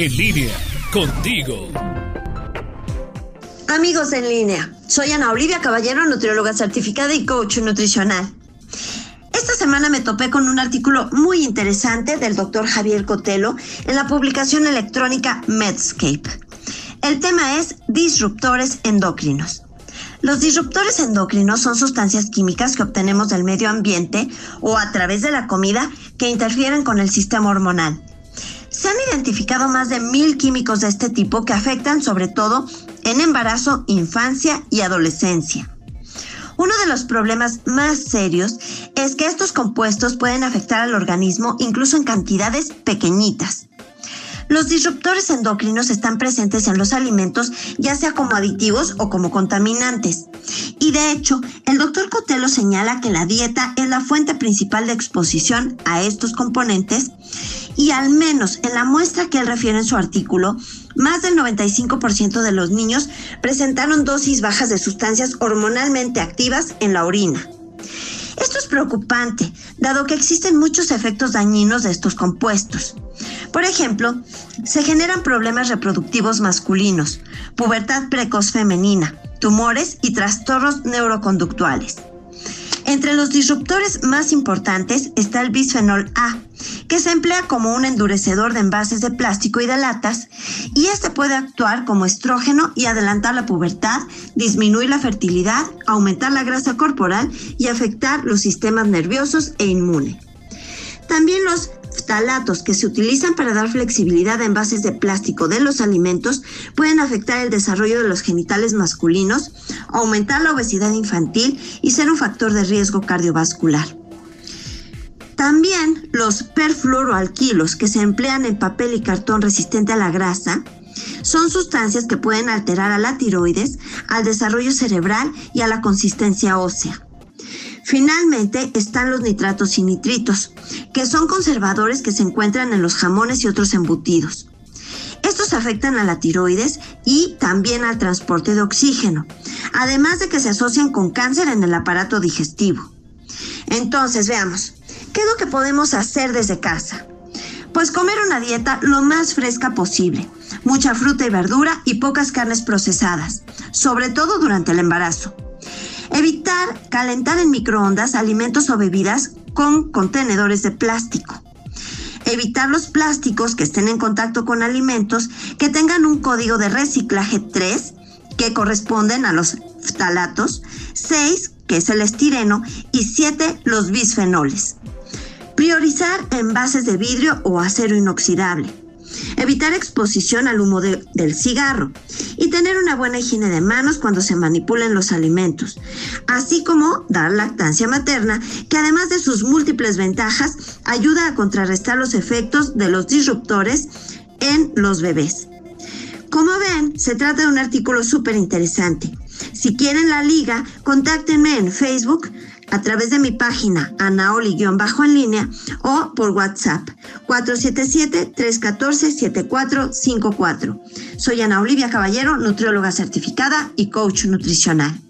En línea, contigo. Amigos en línea, soy Ana Olivia Caballero, nutrióloga certificada y coach nutricional. Esta semana me topé con un artículo muy interesante del doctor Javier Cotelo en la publicación electrónica Medscape. El tema es disruptores endocrinos. Los disruptores endocrinos son sustancias químicas que obtenemos del medio ambiente o a través de la comida que interfieren con el sistema hormonal. Se han identificado más de mil químicos de este tipo que afectan sobre todo en embarazo, infancia y adolescencia. Uno de los problemas más serios es que estos compuestos pueden afectar al organismo incluso en cantidades pequeñitas. Los disruptores endocrinos están presentes en los alimentos, ya sea como aditivos o como contaminantes. Y de hecho, el doctor Cotelo señala que la dieta es la fuente principal de exposición a estos componentes y al menos en la muestra que él refiere en su artículo, más del 95% de los niños presentaron dosis bajas de sustancias hormonalmente activas en la orina. Esto es preocupante, dado que existen muchos efectos dañinos de estos compuestos. Por ejemplo, se generan problemas reproductivos masculinos, pubertad precoz femenina, tumores y trastornos neuroconductuales. Entre los disruptores más importantes está el bisfenol A, que se emplea como un endurecedor de envases de plástico y de latas, y este puede actuar como estrógeno y adelantar la pubertad, disminuir la fertilidad, aumentar la grasa corporal y afectar los sistemas nerviosos e inmune. También los Talatos que se utilizan para dar flexibilidad a envases de plástico de los alimentos pueden afectar el desarrollo de los genitales masculinos, aumentar la obesidad infantil y ser un factor de riesgo cardiovascular. También los perfluoroalquilos que se emplean en papel y cartón resistente a la grasa son sustancias que pueden alterar a la tiroides, al desarrollo cerebral y a la consistencia ósea. Finalmente están los nitratos y nitritos, que son conservadores que se encuentran en los jamones y otros embutidos. Estos afectan a la tiroides y también al transporte de oxígeno, además de que se asocian con cáncer en el aparato digestivo. Entonces, veamos, ¿qué es lo que podemos hacer desde casa? Pues comer una dieta lo más fresca posible, mucha fruta y verdura y pocas carnes procesadas, sobre todo durante el embarazo. Evitar calentar en microondas alimentos o bebidas con contenedores de plástico. Evitar los plásticos que estén en contacto con alimentos que tengan un código de reciclaje 3 que corresponden a los ftalatos, 6 que es el estireno y 7 los bisfenoles. Priorizar envases de vidrio o acero inoxidable evitar exposición al humo del cigarro y tener una buena higiene de manos cuando se manipulen los alimentos, así como dar lactancia materna, que además de sus múltiples ventajas, ayuda a contrarrestar los efectos de los disruptores en los bebés. Como ven, se trata de un artículo súper interesante. Si quieren la liga, contáctenme en Facebook a través de mi página anaoli-en línea o por WhatsApp 477-314-7454. Soy Ana Olivia Caballero, nutrióloga certificada y coach nutricional.